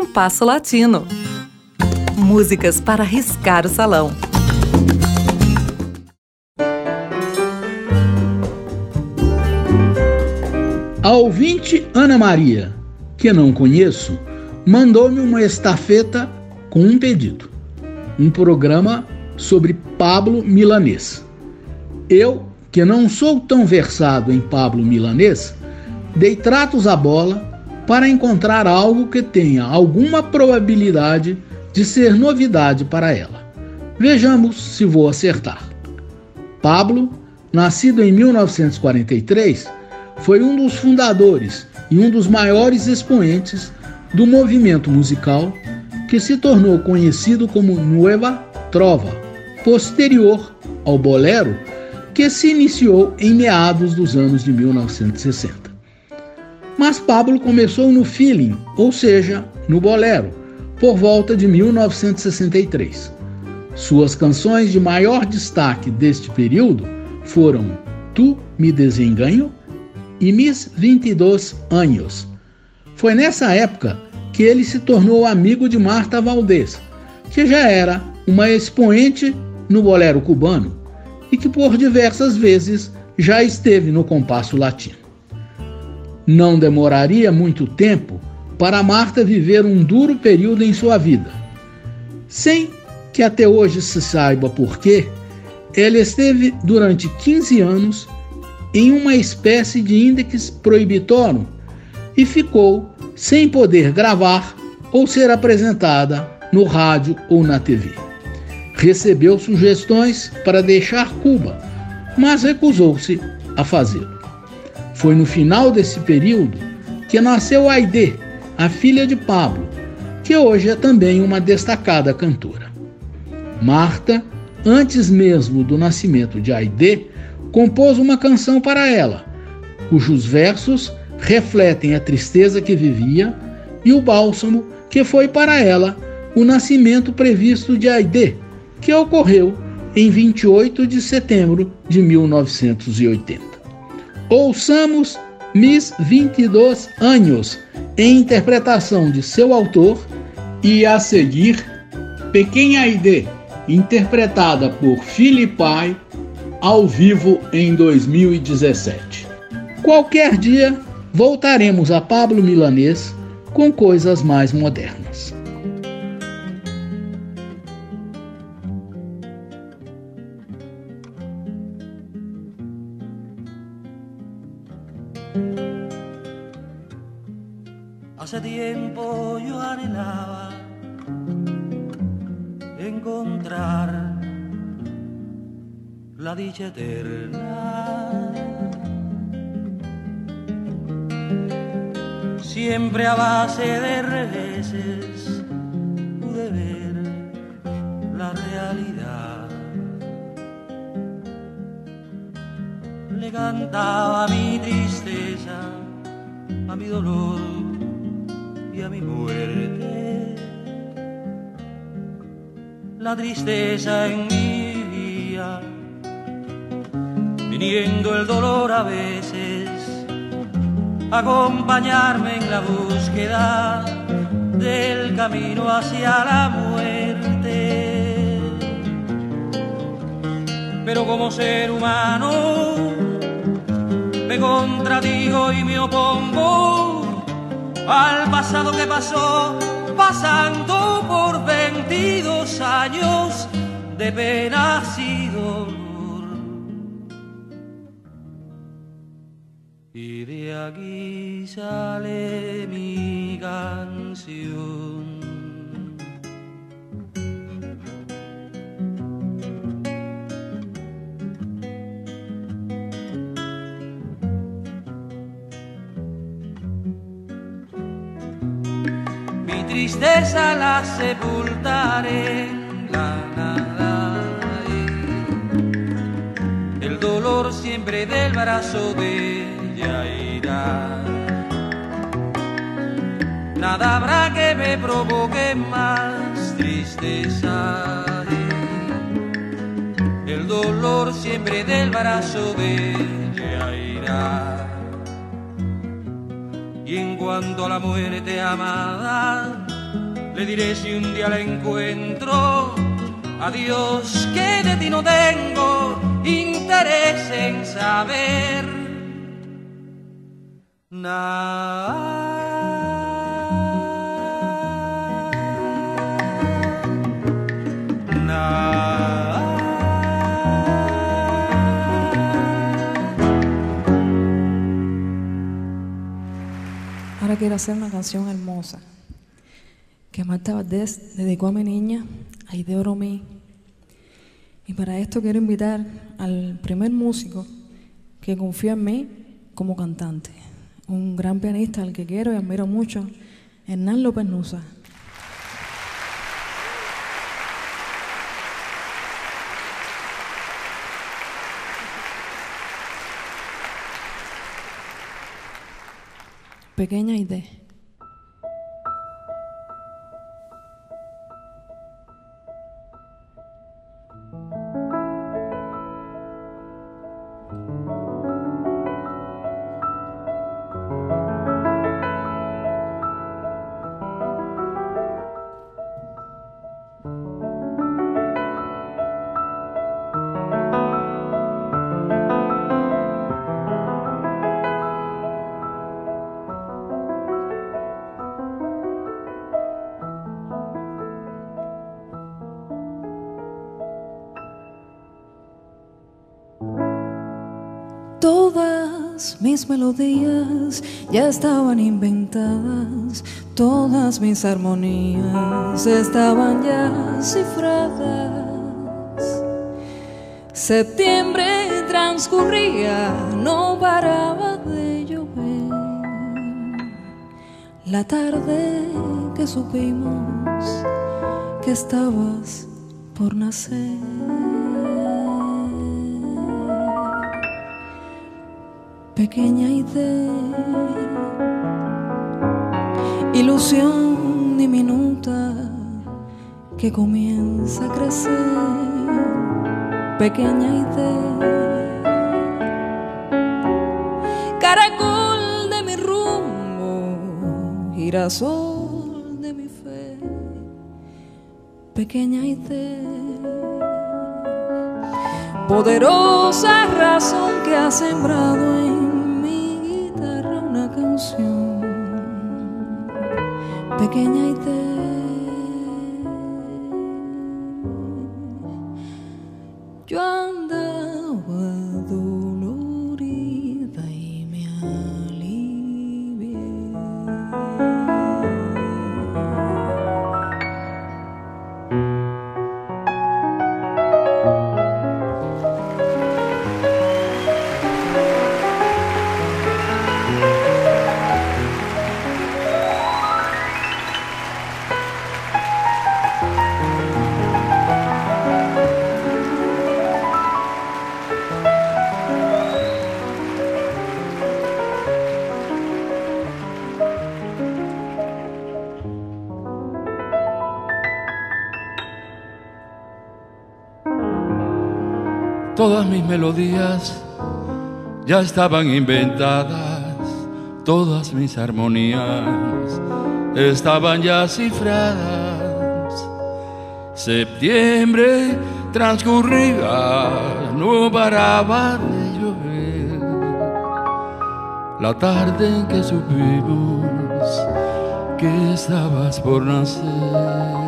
Compasso Latino. Músicas para riscar o salão. A ouvinte Ana Maria, que não conheço, mandou-me uma estafeta com um pedido. Um programa sobre Pablo Milanês. Eu, que não sou tão versado em Pablo Milanês, dei tratos à bola para encontrar algo que tenha alguma probabilidade de ser novidade para ela. Vejamos se vou acertar. Pablo, nascido em 1943, foi um dos fundadores e um dos maiores expoentes do movimento musical que se tornou conhecido como Nueva Trova, posterior ao bolero, que se iniciou em meados dos anos de 1960. Mas Pablo começou no feeling, ou seja, no bolero, por volta de 1963. Suas canções de maior destaque deste período foram Tu me desenganho e Mis 22 anos. Foi nessa época que ele se tornou amigo de Marta Valdez, que já era uma expoente no bolero cubano e que por diversas vezes já esteve no compasso latino. Não demoraria muito tempo para Marta viver um duro período em sua vida. Sem que até hoje se saiba por quê, ela esteve durante 15 anos em uma espécie de índex proibitório e ficou sem poder gravar ou ser apresentada no rádio ou na TV. Recebeu sugestões para deixar Cuba, mas recusou-se a fazê-lo. Foi no final desse período que nasceu Aide, a filha de Pablo, que hoje é também uma destacada cantora. Marta, antes mesmo do nascimento de Aide, compôs uma canção para ela, cujos versos refletem a tristeza que vivia e o bálsamo que foi para ela o nascimento previsto de Aide, que ocorreu em 28 de setembro de 1980. Ouçamos Miss 22 Anos, em interpretação de seu autor, e a seguir, Pequena Aide, interpretada por Filipai, ao vivo em 2017. Qualquer dia voltaremos a Pablo Milanês com coisas mais modernas. Tiempo yo anhelaba encontrar la dicha eterna. Siempre a base de reveses pude ver la realidad. Le cantaba mi tristeza, a mi dolor mi muerte. La tristeza en mi vida viniendo el dolor a veces, acompañarme en la búsqueda del camino hacia la muerte. Pero como ser humano me contradigo y me opongo al pasado que pasó pasando por 22 años de penas y dolor. Y de aquí sale mi canción. Tristeza la sepultaré en la nada. El dolor siempre del brazo de ella irá. Nada habrá que me provoque más tristeza. El dolor siempre del brazo de ella irá. Y en cuanto a la muerte amada, le diré si un día la encuentro. Adiós, que de ti no tengo interés en saber nada. Ahora quiero hacer una canción hermosa que Marta Valdés dedicó a mi niña, Aide Oromí. Y para esto quiero invitar al primer músico que confió en mí como cantante, un gran pianista al que quiero y admiro mucho, Hernán López Nusa. Pequeña idea. Mis melodías ya estaban inventadas, todas mis armonías estaban ya cifradas. Septiembre transcurría, no paraba de llover. La tarde que supimos que estabas por nacer. Pequeña idea, ilusión diminuta que comienza a crecer, pequeña idea, caracol de mi rumbo, girasol de mi fe, pequeña idea. Poderosa razón que ha sembrado en pequeña. Yo Todas mis melodías ya estaban inventadas, todas mis armonías estaban ya cifradas. Septiembre transcurría, no paraba de llover. La tarde en que supimos que estabas por nacer,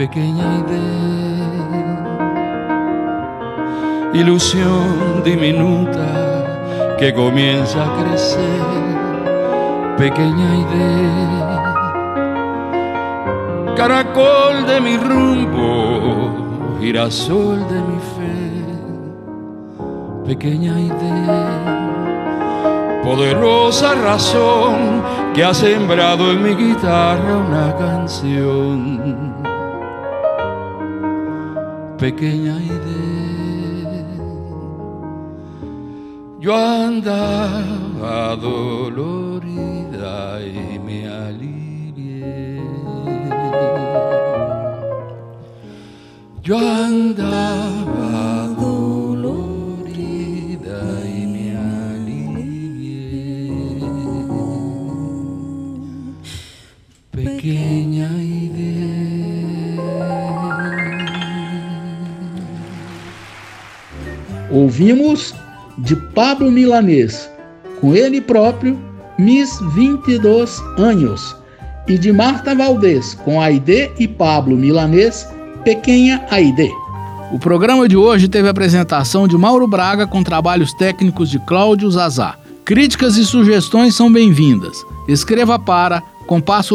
pequeña idea. Ilusión diminuta que comienza a crecer, pequeña idea, caracol de mi rumbo, girasol de mi fe, pequeña idea, poderosa razón que ha sembrado en mi guitarra una canción, pequeña idea. Yo andaba dolorida y me alivié. Yo andaba Ouvimos de Pablo Milanês, com ele próprio, Miss 22 anos, e de Marta Valdez, com Aide e Pablo Milanês, Pequena Aide. O programa de hoje teve a apresentação de Mauro Braga com trabalhos técnicos de Cláudio Zazá. Críticas e sugestões são bem-vindas. Escreva para compasso.